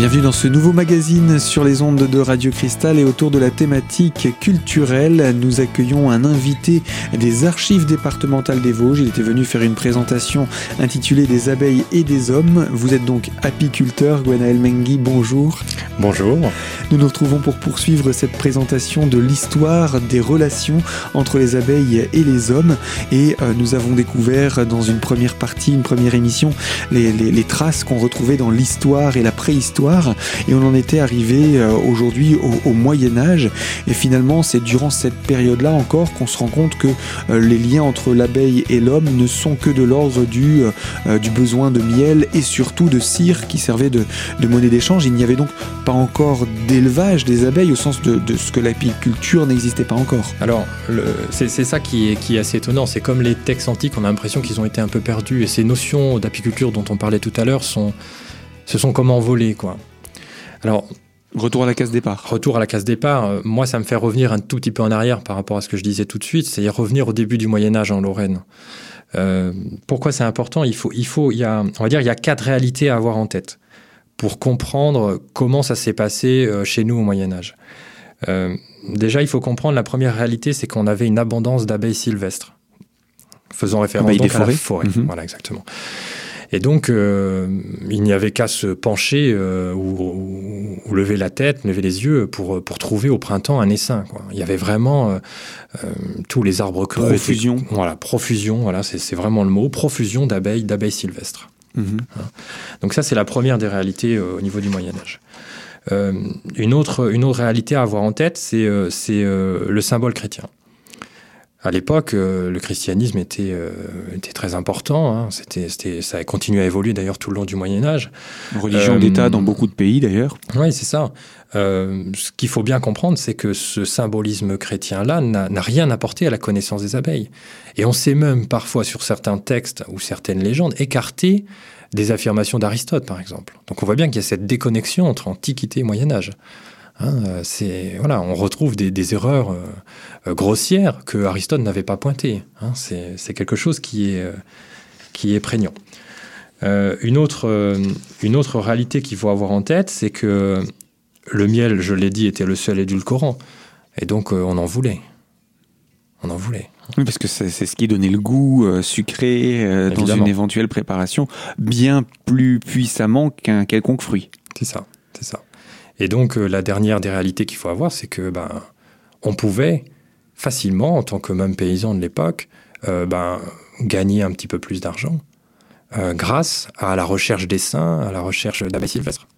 Bienvenue dans ce nouveau magazine sur les ondes de Radio Cristal et autour de la thématique culturelle, nous accueillons un invité des archives départementales des Vosges. Il était venu faire une présentation intitulée Des abeilles et des hommes. Vous êtes donc apiculteur, Gwenaël Mengui, bonjour. Bonjour. Nous nous retrouvons pour poursuivre cette présentation de l'histoire des relations entre les abeilles et les hommes. Et euh, nous avons découvert dans une première partie, une première émission, les, les, les traces qu'on retrouvait dans l'histoire et la préhistoire et on en était arrivé euh, aujourd'hui au, Moyen Âge et finalement c'est durant cette période-là encore qu'on se rend compte que euh, les liens entre l'abeille et l'homme ne sont que de l'ordre du, euh, besoin de miel et surtout de cire qui servait de, monnaie d'échange. Il n'y avait donc pas encore d'élevage des abeilles au sens de, ce que l'apiculture n'existait pas encore. Alors c'est ça qui est assez étonnant, c'est comme les textes antiques, on a l'impression qu'ils ont été un peu perdus et ces notions d'apiculture dont on parlait tout à l'heure sont se sont comme envolés, quoi. Alors, Retour à la case départ. Retour à la case départ. Euh, moi, ça me fait revenir un tout petit peu en arrière par rapport à ce que je disais tout de suite, c'est-à-dire revenir au début du Moyen Âge en Lorraine. Euh, pourquoi c'est important? Il faut, il faut, il y a, on va dire, il y a quatre réalités à avoir en tête pour comprendre comment ça s'est passé euh, chez nous au Moyen Âge. déjà, il faut comprendre la première réalité, c'est qu'on avait une abondance d'abeilles sylvestres, faisant référence donc à la forêt. Mhm. Voilà, exactement. Et donc, euh, il n'y avait qu'à se pencher euh, ou, lever la tête, lever les yeux pour, pour trouver au printemps un essaim. Quoi. Il y avait vraiment euh, tous les arbres creux. Profusion. voilà, profusion, voilà, c'est vraiment le mot. Profusion d'abeilles, d'abeilles sylvestres. Mhm. Hein. Donc ça, c'est la première des réalités au niveau du Moyen Âge. une, autre, une autre réalité à avoir en tête, c'est le symbole chrétien. À l'époque, euh, le christianisme était, euh, était très important. Hein. C'était, c'était, ça a continué à évoluer d'ailleurs tout le long du Moyen Âge. religion d'État dans beaucoup de pays d'ailleurs. Oui, c'est ça. ce qu'il faut bien comprendre, c'est que ce symbolisme chrétien-là n'a, n'a rien apporté à la connaissance des abeilles. Et on sait même parfois sur certains textes ou certaines légendes écarter des affirmations d'Aristote, par exemple. Donc on voit bien qu'il y a cette déconnexion entre Antiquité et Moyen Âge. Hein, euh, c'est voilà, on retrouve des, erreurs euh, euh, grossières que Aristote n'avait pas pointées. Hein, c'est quelque chose qui est qui est prégnant. une autre une autre réalité qu'il faut avoir en tête, c'est que le miel, je l'ai dit, était le seul édulcorant, et donc on en voulait. On en voulait. Oui, parce que c'est ce qui donnait le goût sucré dans une éventuelle préparation, bien plus puissamment qu'un quelconque fruit. C'est ça, c'est ça. Et donc, euh, la dernière des réalités qu'il faut avoir, c'est que ben, on pouvait facilement, en tant que même paysan de l'époque, euh, ben, gagner un petit peu plus d'argent euh, grâce à la recherche des saints, à la recherche d'abeilles sylvestres.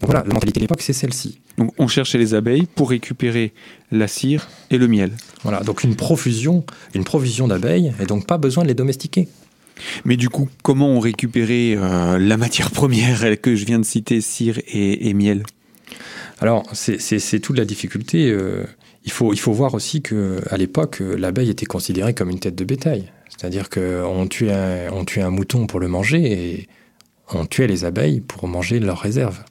Donc voilà, la mentalité de l'époque, c'est celle-ci. Donc on cherchait les abeilles pour récupérer la cire et le miel. Voilà, donc une profusion, une provision d'abeilles, et donc pas besoin de les domestiquer. Mais du coup, comment on récupérait la matière première que je viens de citer, cire et miel? Alors, c'est toute la difficulté. Euh, il, faut, il faut voir aussi qu'à l'époque, euh, l'abeille était considérée comme une tête de bétail. C'est-à-dire qu'on tuait, on tuait un mouton pour le manger et on tuait les abeilles pour manger leurs réserves.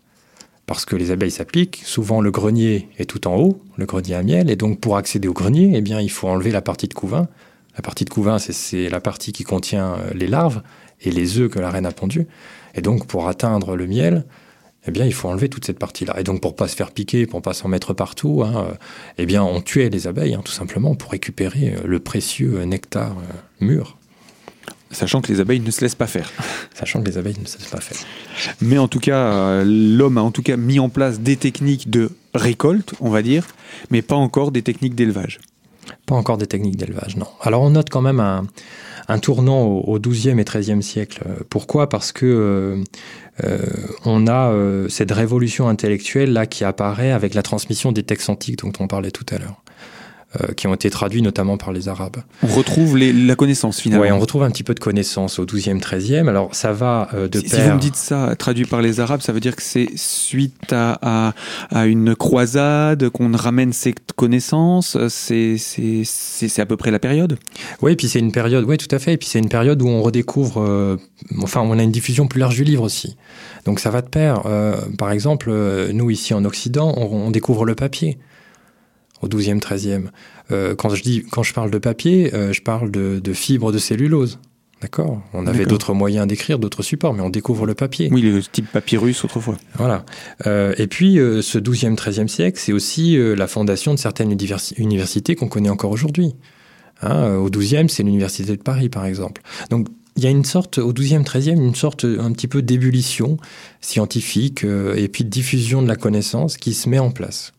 Parce que les abeilles s'appliquent, souvent le grenier est tout en haut, le grenier à miel, et donc pour accéder au grenier, eh bien, il faut enlever la partie de couvain. La partie de couvain, c'est la partie qui contient euh, les larves et les œufs que la reine a pondus. Et donc, pour atteindre le miel, eh bien, il faut enlever toute cette partie-là. Et donc, pour pas se faire piquer, pour pas s'en mettre partout, hein, euh, eh bien, on tuait les abeilles, hein, tout simplement, pour récupérer euh, le précieux nectar euh, mûr. Sachant que les abeilles ne se laissent pas faire. Sachant que les abeilles ne se laissent pas faire. Mais en tout cas, l'homme a en tout cas mis en place des techniques de récolte, on va dire, mais pas encore des techniques d'élevage. Pas encore des techniques d'élevage, non. Alors on note quand même un, tournant au, XIIe et XIIIe siècle. Pourquoi? Parce que euh, on a euh, cette révolution intellectuelle là qui apparaît avec la transmission des textes antiques dont on parlait tout à l'heure. Euh, qui ont été traduits notamment par les Arabes. On retrouve la connaissance finalement. Oui, on retrouve un petit peu de connaissance au 12e, 13e. Alors ça va de si, pair... Si vous me dites ça, traduit par les Arabes, ça veut dire que c'est suite à, une croisade qu'on ramène cette connaissance C'est à peu près la période? Oui, puis c'est une période, oui tout à fait, et puis c'est une période où on redécouvre, enfin on a une diffusion plus large du livre aussi. Donc ça va de pair. Euh, par exemple, euh, nous ici en Occident, on, découvre le papier au 12e, 13e. Euh, quand, je dis, quand je parle de papier, je parle de, fibres de cellulose. D'accord? On avait d'autres moyens d'écrire, d'autres supports, mais on découvre le papier. Oui, le type papyrus autrefois. Voilà. Euh, et puis, euh, ce 12e, 13e siècle, c'est aussi euh, la fondation de certaines universités qu'on connaît encore aujourd'hui. Hein, au 12e, c'est l'Université de Paris, par exemple. Donc, il y a une sorte, au 12e, 13e, une sorte un petit peu d'ébullition scientifique et puis de diffusion de la connaissance qui se met en place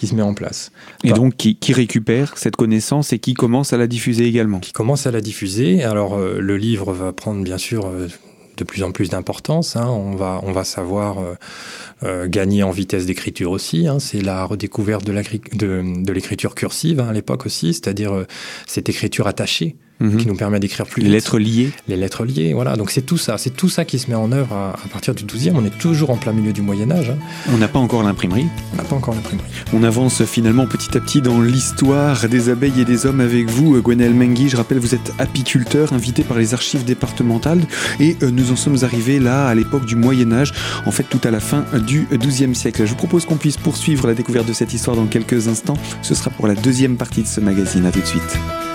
qui se met en place. Et donc qui, récupère cette connaissance et qui commence à la diffuser également. Qui commence à la diffuser. Alors euh, le livre va prendre bien sûr euh, de plus en plus d'importance. Hein. On, va, on va savoir euh, gagner en vitesse d'écriture aussi. Hein. C'est la redécouverte de l'écriture cursive hein, à l'époque aussi, c'est-à-dire cette écriture attachée. Mhm. qui nous permet d'écrire plus Les lettres liées. Les lettres liées, voilà. Donc c'est tout ça, c'est tout ça qui se met en œuvre à, partir du 12e. On est toujours en plein milieu du Moyen Âge. Hein. On n'a pas encore l'imprimerie. On n'a pas encore l'imprimerie. On avance finalement petit à petit dans l'histoire des abeilles et des hommes avec vous, Gwenel Mengi. Je rappelle, vous êtes apiculteur, invité par les archives départementales, et euh, nous en sommes arrivés là à l'époque du Moyen Âge, en fait tout à la fin du 12e siècle. Je vous propose qu'on puisse poursuivre la découverte de cette histoire dans quelques instants. Ce sera pour la deuxième partie de ce magazine. À tout de suite.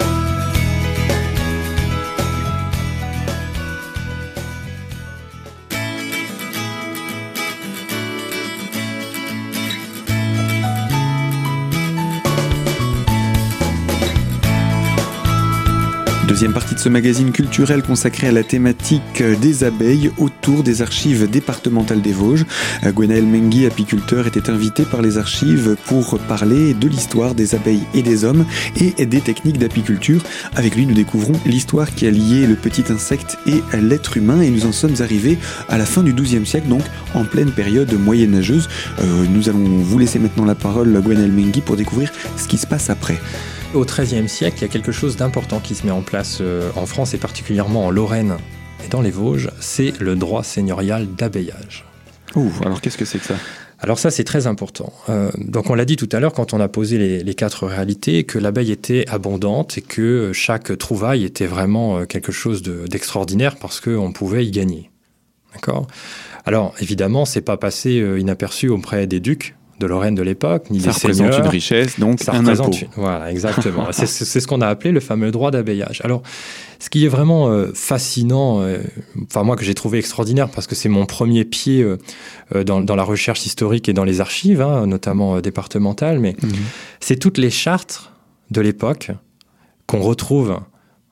Deuxième partie de ce magazine culturel consacré à la thématique des abeilles autour des archives départementales des Vosges. Gwenaël Mengui, apiculteur, était invité par les archives pour parler de l'histoire des abeilles et des hommes et des techniques d'apiculture. Avec lui, nous découvrons l'histoire qui a lié le petit insecte et l'être humain et nous en sommes arrivés à la fin du XIIe siècle, donc en pleine période moyenâgeuse. Euh, nous allons vous laisser maintenant la parole, Gwenaël Mengui, pour découvrir ce qui se passe après. Au XIIIe siècle, il y a quelque chose d'important qui se met en place euh, en France et particulièrement en Lorraine et dans les Vosges, c'est le droit seigneurial d'abbayage. Ouh, alors qu'est-ce que c'est que ça? Alors ça, c'est très important. Euh, donc on l'a dit tout à l'heure quand on a posé les, quatre réalités, que l'abeille était abondante et que chaque trouvaille était vraiment euh, quelque chose d'extraordinaire parce qu'on pouvait y gagner. D'accord? Alors évidemment, c'est pas passé inaperçu auprès des ducs, de Lorraine de l'époque, ni ça des représente une richesse, donc ça un impôt. Voilà, exactement. c'est ce qu'on a appelé le fameux droit d'abbayage. Alors, ce qui est vraiment euh, fascinant, euh, enfin moi que j'ai trouvé extraordinaire parce que c'est mon premier pied euh, dans, dans, la recherche historique et dans les archives, hein, notamment départementales, mais mhm. c'est toutes les chartes de l'époque qu'on retrouve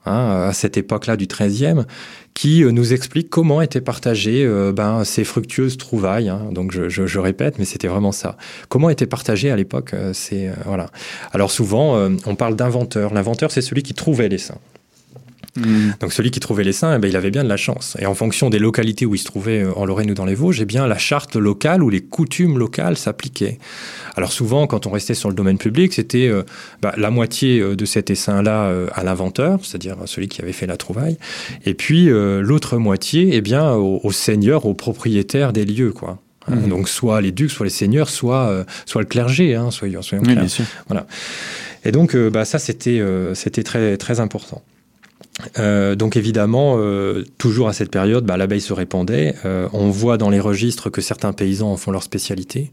Hein, à cette époque-là du XIIIe, qui euh, nous explique comment étaient partagées euh, ben, ces fructueuses trouvailles. Hein. donc je, répète, mais c'était vraiment ça. Comment étaient partagées à l'époque euh, c'est voilà. Alors souvent, on parle d'inventeur. L'inventeur, c'est celui qui trouvait les saints. Hmm. Donc celui qui trouvait les saints, eh ben, il avait bien de la chance. Et en fonction des localités où il se trouvait euh, en Lorraine ou dans les Vosges, eh bien la charte locale ou les coutumes locales s'appliquaient. Alors souvent, quand on restait sur le domaine public, c'était euh, bah, la moitié euh, de cet essaim-là à l'inventeur, c'est-à-dire celui qui avait fait la trouvaille, et puis l'autre moitié, eh bien au, au, seigneur, au propriétaire des lieux, quoi. Hmm. Donc soit les ducs, soit les seigneurs, soit soit le clergé, hein, soyons, soyons oui, bien sûr. Voilà. Et donc bah, ça c'était c'était très très important. Euh, donc évidemment, euh, toujours à cette période, bah, l'abeille se répandait. Euh, on voit dans les registres que certains paysans en font leur spécialité.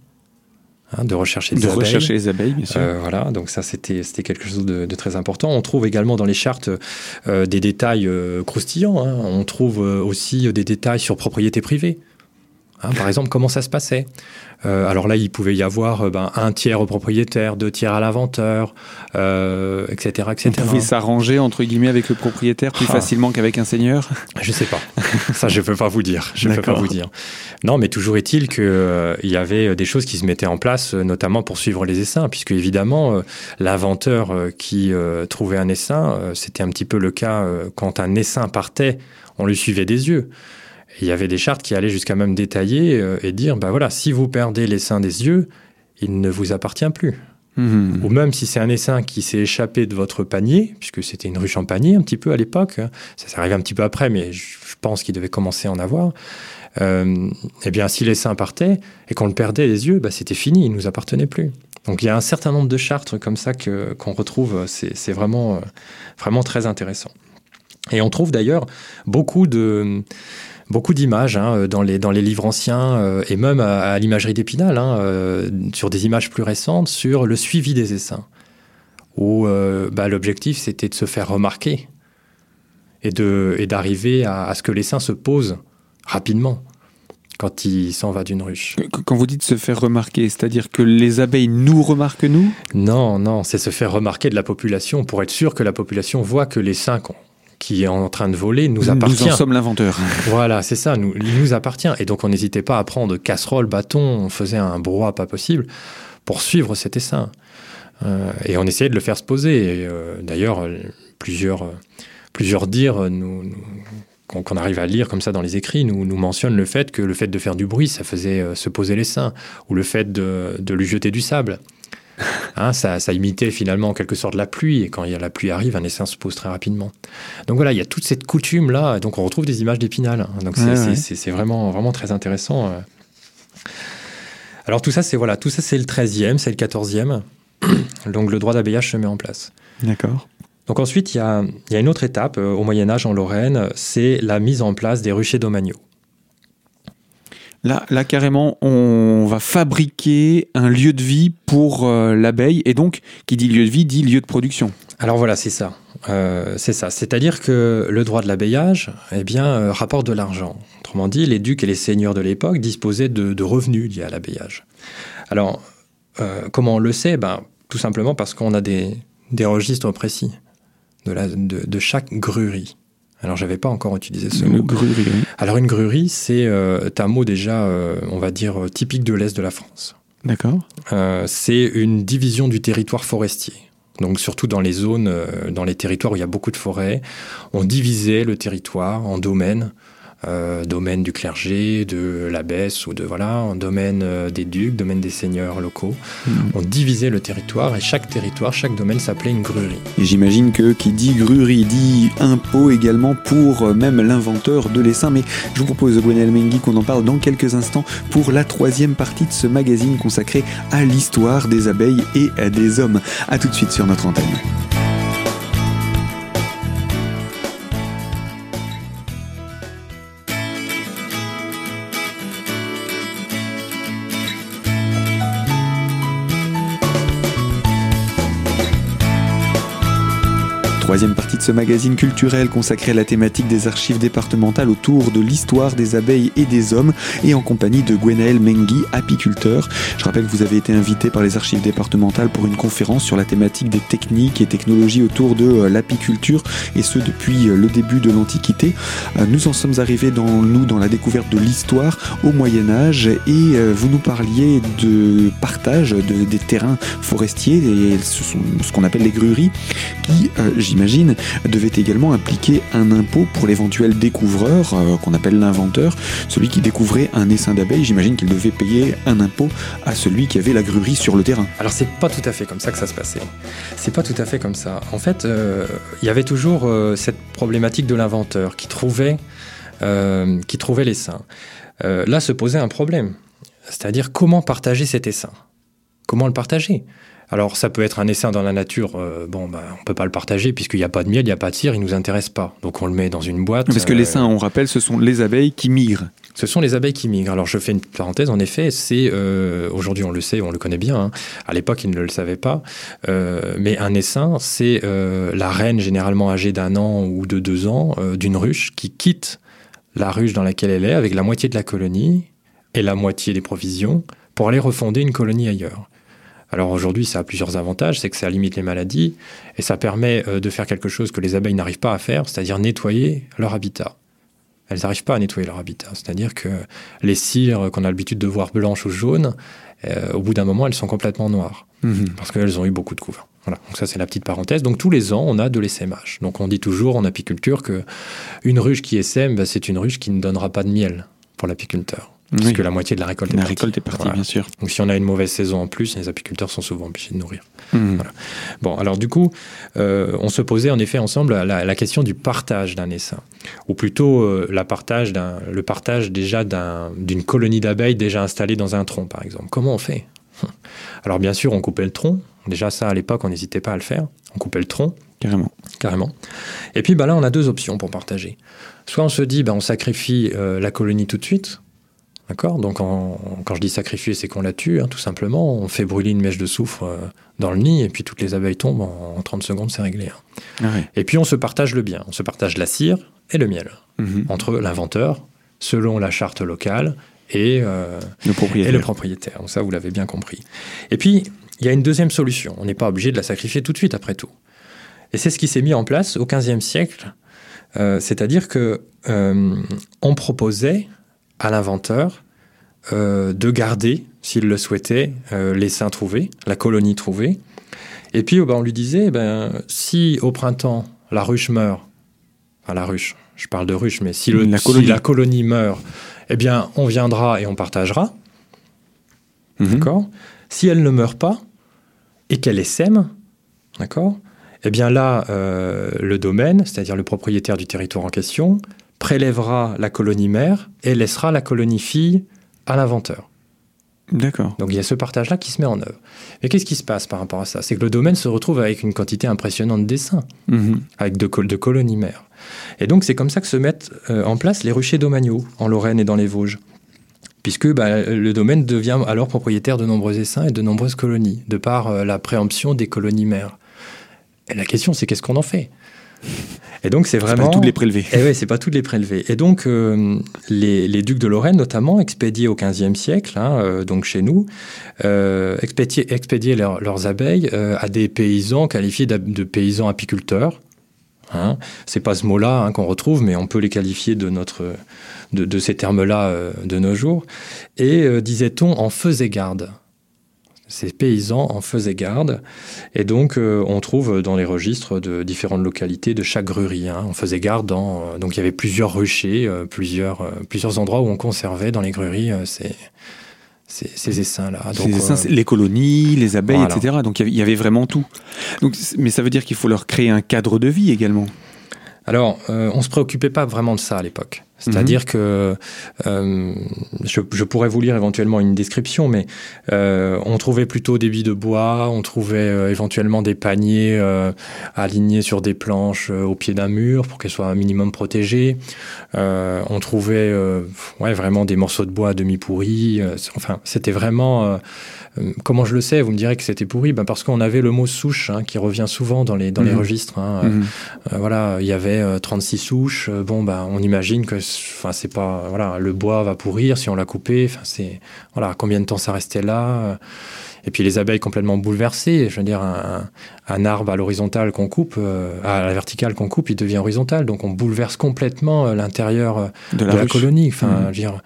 Hein, de rechercher des de abeilles. rechercher les abeilles, bien sûr. voilà, donc ça c'était quelque chose de, très important. On trouve également dans les chartes des détails croustillants. Hein. On trouve aussi des détails sur propriété privée. Hein, par exemple, comment ça se passait? Euh, Alors là, il pouvait y avoir euh, ben, un tiers au propriétaire, deux tiers à l'inventeur, euh, etc., etc. On pouvait s'arranger entre guillemets avec le propriétaire plus ah. facilement qu'avec un seigneur? Je sais pas. ça, je peux pas vous dire. Je peux pas vous dire. Non, mais toujours est-il qu'il y avait des choses qui se mettaient en place, notamment pour suivre les essaims, puisque évidemment, l'inventeur qui trouvait un essaim, c'était un petit peu le cas quand un essaim partait, on lui suivait des yeux il y avait des chartes qui allaient jusqu'à même détailler euh, et dire, ben voilà, si vous perdez l'essaim des yeux, il ne vous appartient plus. Mmh. Ou même si c'est un essaim qui s'est échappé de votre panier, puisque c'était une ruche en panier un petit peu à l'époque, hein, ça s'est arrivé un petit peu après, mais je pense qu'il devait commencer à en avoir. Euh, eh bien, si l'essaim partait et qu'on le perdait les yeux, bah, c'était fini, il ne nous appartenait plus. Donc il y a un certain nombre de chartes comme ça que, qu'on retrouve, c'est, vraiment, euh, vraiment très intéressant. Et on trouve d'ailleurs beaucoup de, beaucoup d'images hein, dans, les, dans les livres anciens euh, et même à, l'imagerie d'Épinal, hein, euh, sur des images plus récentes, sur le suivi des essaims, où euh, bah, l'objectif c'était de se faire remarquer. et d'arriver à, à ce que l'essaim se pose rapidement quand il s'en va d'une ruche. Quand vous dites se faire remarquer, c'est-à-dire que les abeilles nous remarquent nous? Non, non, c'est se faire remarquer de la population pour être sûr que la population voit que les cinq qui est en train de voler nous appartient. Nous en sommes l'inventeur. Voilà, c'est ça, nous, il nous appartient. Et donc on n'hésitait pas à prendre casserole, bâton, on faisait un brouhaha pas possible pour suivre cet essaim. Euh, et on essayait de le faire se poser. Euh, d'ailleurs, plusieurs, plusieurs dires nous, nous qu'on arrive à lire comme ça dans les écrits, nous, nous mentionne le fait que le fait de faire du bruit, ça faisait euh, se poser les seins, ou le fait de, de lui jeter du sable. Hein, ça, ça, imitait finalement en quelque sorte la pluie, et quand il y a la pluie arrive, un essaim se pose très rapidement. Donc voilà, il y a toute cette coutume-là, donc on retrouve des images d'épinal. Hein. donc c'est vraiment, vraiment très intéressant. Euh. Alors tout ça, c'est voilà, tout ça c'est le 13e, c'est le 14e. Donc le droit d'abbayage se met en place. D'accord. Donc ensuite, il y a, une autre étape euh, au Moyen Âge en Lorraine, c'est la mise en place des ruchers domaniaux. Là, carrément, on va fabriquer un lieu de vie pour euh, l'abeille, et donc, qui dit lieu de vie, dit lieu de production. Alors voilà, c'est ça. Euh, c'est ça. C'est-à-dire que le droit de l'abbayage, eh bien, rapporte de l'argent. Autrement dit, les ducs et les seigneurs de l'époque disposaient de, revenus liés à l'abbayage. Alors, comment on le sait? Ben, Tout simplement parce qu'on a des registres précis de, de, chaque gruerie. Alors, j'avais pas encore utilisé ce mot. Gruerie. Alors, une gruerie, c'est euh, un mot déjà, euh, on va dire, euh, typique de l'Est de la France. D'accord. c'est une division du territoire forestier. Donc, surtout dans les zones, dans les territoires où il y a beaucoup de forêts, on divisait le territoire en domaines euh, domaine du clergé, de l'abbesse ou de voilà, en domaine euh, des ducs, domaine des seigneurs locaux. Hmm. On divisait le territoire et chaque territoire, chaque domaine s'appelait une gruerie. Et j'imagine que qui dit gruerie dit impôt également pour euh, même l'inventeur de l'essaim. Mais je vous propose, Gwenel Mengi, qu'on en parle dans quelques instants pour la troisième partie de ce magazine consacré à l'histoire des abeilles et des hommes. A tout de suite sur notre antenne. Troisième partie de ce magazine culturel consacré à la thématique des archives départementales autour de l'histoire des abeilles et des hommes et en compagnie de Gwenaël Mengi, apiculteur. Je rappelle que vous avez été invité par les archives départementales pour une conférence sur la thématique des techniques et technologies autour de euh, l'apiculture et ce depuis euh, le début de l'Antiquité. Euh, nous en sommes arrivés dans nous dans la découverte de l'histoire au Moyen Âge et vous nous parliez de partage de, des terrains forestiers et ce sont ce qu'on appelle les grueries qui, j'imagine, j'imagine, devait également impliquer un impôt pour l'éventuel découvreur, euh, qu'on appelle l'inventeur, celui qui découvrait un essaim d'abeilles. J'imagine qu'il devait payer un impôt à celui qui avait la gruerie sur le terrain. Alors c'est pas tout à fait comme ça que ça se passait. C'est pas tout à fait comme ça. En fait, euh, il y avait toujours euh, cette problématique de l'inventeur qui trouvait, qui trouvait l'essaim. là se posait un problème, c'est-à-dire comment partager cet essaim? Comment le partager? Alors ça peut être un essaim dans la nature, euh, bon, bah, on peut pas le partager puisqu'il n'y a pas de miel, il n'y a pas de cire, il nous intéresse pas. Donc on le met dans une boîte. Parce que l'essaim, on rappelle, ce sont les abeilles qui migrent. Ce sont les abeilles qui migrent. Alors je fais une parenthèse, en effet, c'est euh, aujourd'hui on le sait, on le connaît bien. Hein. À l'époque ils ne le savaient pas, euh, mais un essaim, c'est la reine généralement âgée d'un an ou de deux ans d'une ruche qui quitte la ruche dans laquelle elle est avec la moitié de la colonie et la moitié des provisions pour aller refonder une colonie ailleurs. Alors aujourd'hui, ça a plusieurs avantages, c'est que ça limite les maladies et ça permet euh, de faire quelque chose que les abeilles n'arrivent pas à faire, c'est-à-dire nettoyer leur habitat. Elles n'arrivent pas à nettoyer leur habitat, c'est-à-dire que les cires qu'on a l'habitude de voir blanches ou jaunes, euh, au bout d'un moment, elles sont complètement noires mhm. parce qu'elles ont eu beaucoup de couverts. Voilà, donc ça c'est la petite parenthèse. Donc tous les ans, on a de l'essaimage. Donc on dit toujours en apiculture que une ruche qui essaime, bah, c'est une ruche qui ne donnera pas de miel pour l'apiculteur. Parce que la moitié de la récolte est la partie. récolte est partie, bien sûr. Donc si on a une mauvaise saison en plus, les apiculteurs sont souvent obligés de nourrir. Hmm. Bon, alors du coup, euh, on se posait en effet ensemble la, la question du partage d'un essaim, ou plutôt euh, la partage le partage déjà d'une colonie d'abeilles déjà installée dans un tronc, par exemple. Comment on fait? Alors bien sûr, on coupait le tronc. Déjà ça, à l'époque, on n'hésitait pas à le faire. On coupait le tronc. Carrément. Carrément. Et puis bah, là, on a deux options pour partager. Soit on se dit, bah, on sacrifie euh, la colonie tout de suite, D'accord? Donc, quand je dis sacrifier, c'est qu'on la tue, hein, tout simplement. On fait brûler une mèche de soufre euh, dans le nid, et puis toutes les abeilles tombent en, 30 secondes, c'est réglé. Hein. Ah et puis, on se partage le bien. On se partage la cire et le miel mhm. entre l'inventeur, selon la charte locale, et, euh, le propriétaire. et le propriétaire. Donc, ça, vous l'avez bien compris. Et puis, il y a une deuxième solution. On n'est pas obligé de la sacrifier tout de suite, après tout. Et c'est ce qui s'est mis en place au XVe siècle. Euh, c'est-à-dire que on proposait à l'inventeur euh, de garder, s'il le souhaitait, euh, les seins trouvés, la colonie trouvée. Et puis, ben, on lui disait, eh ben, si au printemps, la ruche meurt, enfin la ruche, je parle de ruche, mais si, la, colonie. meurt, eh bien, on viendra et on partagera. Mhm. D'accord? Si elle ne meurt pas et qu'elle est sème, d'accord? Eh bien là, euh, le domaine, c'est-à-dire le propriétaire du territoire en question, prélèvera la colonie mère et laissera la colonie fille à l'inventeur. D'accord. Donc il y a ce partage-là qui se met en œuvre. Mais qu'est-ce qui se passe par rapport à ça? C'est que le domaine se retrouve avec une quantité impressionnante de dessins, mhm. avec de, de, colonies mères. Et donc c'est comme ça que se mettent euh, en place les ruchers domaniaux en Lorraine et dans les Vosges. Puisque bah, le domaine devient alors propriétaire de nombreux essaims et de nombreuses colonies, de par euh, la préemption des colonies mères. Et la question, c'est qu'est-ce qu'on en fait? Et donc c'est vraiment. Pas toutes les prélevées. Et ouais, c'est pas toutes les. Et donc euh, les, ducs de Lorraine notamment expédiaient au XVe siècle, hein, euh, donc chez nous, euh, expédiaient, leurs abeilles à des paysans qualifiés de, paysans apiculteurs. Hein. C'est pas ce mot-là hein, qu'on retrouve, mais on peut les qualifier de notre de, de ces termes-là de nos jours. Et disait-on en faisait garde ces paysans en faisaient garde. Et donc, euh, on trouve dans les registres de différentes localités de chaque gruerie. Hein. on faisait garde dans. Euh, donc, il y avait plusieurs ruchers, euh, plusieurs, plusieurs endroits où on conservait dans les grueries ces, ces, essaims-là. Ces essaims, les colonies, les abeilles, etc. Donc, il y avait vraiment tout. Donc, mais ça veut dire qu'il faut leur créer un cadre de vie également? Alors, on ne se préoccupait pas vraiment de ça à l'époque. C'est-à-dire mhm. que euh, je, pourrais vous lire éventuellement une description, mais euh, on trouvait plutôt des billes de bois, on trouvait euh, éventuellement des paniers alignés sur des planches au pied d'un mur pour qu'elles soient un minimum protégées. on trouvait ouais, vraiment des morceaux de bois demi-pourris. enfin, c'était vraiment comment je le sais Vous me direz que c'était pourri ben Parce qu'on avait le mot souche hein, qui revient souvent dans les, dans les mhm. registres. Hein. Mhm. Voilà, il y avait 36 euh, souches. Bon, ben, on imagine que c'est pas. Voilà, le bois va pourrir si on l'a coupé. C'est, voilà, combien de temps ça restait là et puis les abeilles complètement bouleversées. Je veux dire, un, un arbre à l'horizontale qu'on coupe, à la verticale qu'on coupe, il devient horizontal. Donc on bouleverse complètement l'intérieur de la, colonie. Enfin, je veux dire,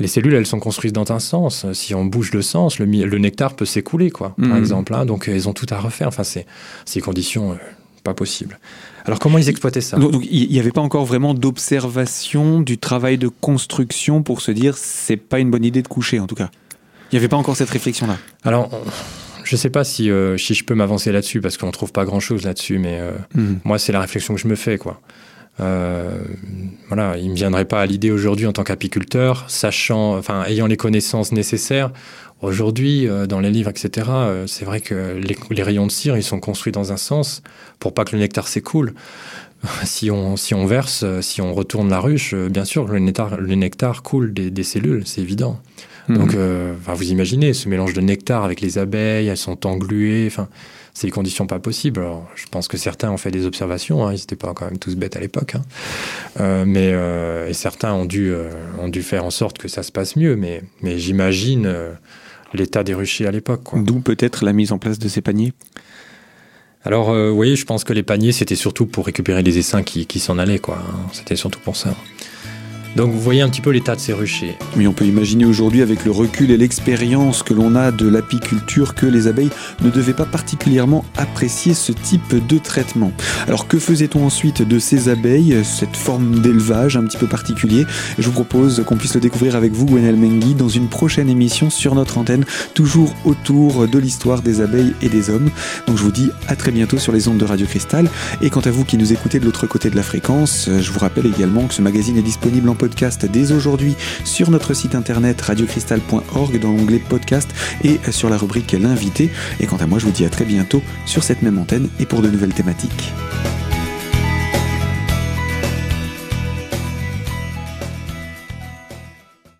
les cellules, elles sont construites dans un sens. Si on bouge le sens, le, nectar peut s'écouler, quoi, par mhm. exemple. Hein. donc, elles ont tout à refaire. Enfin, c'est ces conditions euh, pas possibles. Alors, comment ils exploitaient ça? Donc, il n'y avait pas encore vraiment d'observation du travail de construction pour se dire c'est pas une bonne idée de coucher, en tout cas. Il n'y avait pas encore cette réflexion-là. Alors, je ne sais pas si, euh, si je peux m'avancer là-dessus parce qu'on ne trouve pas grand-chose là-dessus, mais euh, mhm. moi, c'est la réflexion que je me fais, quoi. Euh, voilà, il ne me viendrait pas à l'idée aujourd'hui en tant qu'apiculteur, sachant, enfin, ayant les connaissances nécessaires. Aujourd'hui, euh, dans les livres, etc., euh, c'est vrai que les, rayons de cire, ils sont construits dans un sens pour pas que le nectar s'écoule. si on, si on verse, si on retourne la ruche, bien sûr, le nectar, le nectar coule des, cellules, c'est évident. Mhm. Donc, vous imaginez ce mélange de nectar avec les abeilles, elles sont engluées. Enfin, c'est des conditions pas possibles. Alors, je pense que certains ont fait des observations, hein, ils n'étaient pas quand même tous bêtes à l'époque, hein. euh, mais euh, et certains ont dû, euh, ont dû faire en sorte que ça se passe mieux, mais, mais j'imagine l'état des ruchers à l'époque. D'où peut-être la mise en place de ces paniers alors oui, je pense que les paniers, c'était surtout pour récupérer les essaims qui, qui s'en allaient, quoi. C'était surtout pour ça. Donc vous voyez un petit peu l'état de ces ruchers. Mais on peut imaginer aujourd'hui avec le recul et l'expérience que l'on a de l'apiculture que les abeilles ne devaient pas particulièrement apprécier ce type de traitement. Alors que faisait-on ensuite de ces abeilles, cette forme d'élevage un petit peu particulier? Je vous propose qu'on puisse le découvrir avec vous, Gwenel Mengui, dans une prochaine émission sur notre antenne, toujours autour de l'histoire des abeilles et des hommes. Donc je vous dis à très bientôt sur les ondes de Radio Cristal. Et quant à vous qui nous écoutez de l'autre côté de la fréquence, je vous rappelle également que ce magazine est disponible en podcast dès aujourd'hui sur notre site internet radiocristal.org dans l'onglet podcast et sur la rubrique l'invité. Et quant à moi, je vous dis à très bientôt sur cette même antenne et pour de nouvelles thématiques.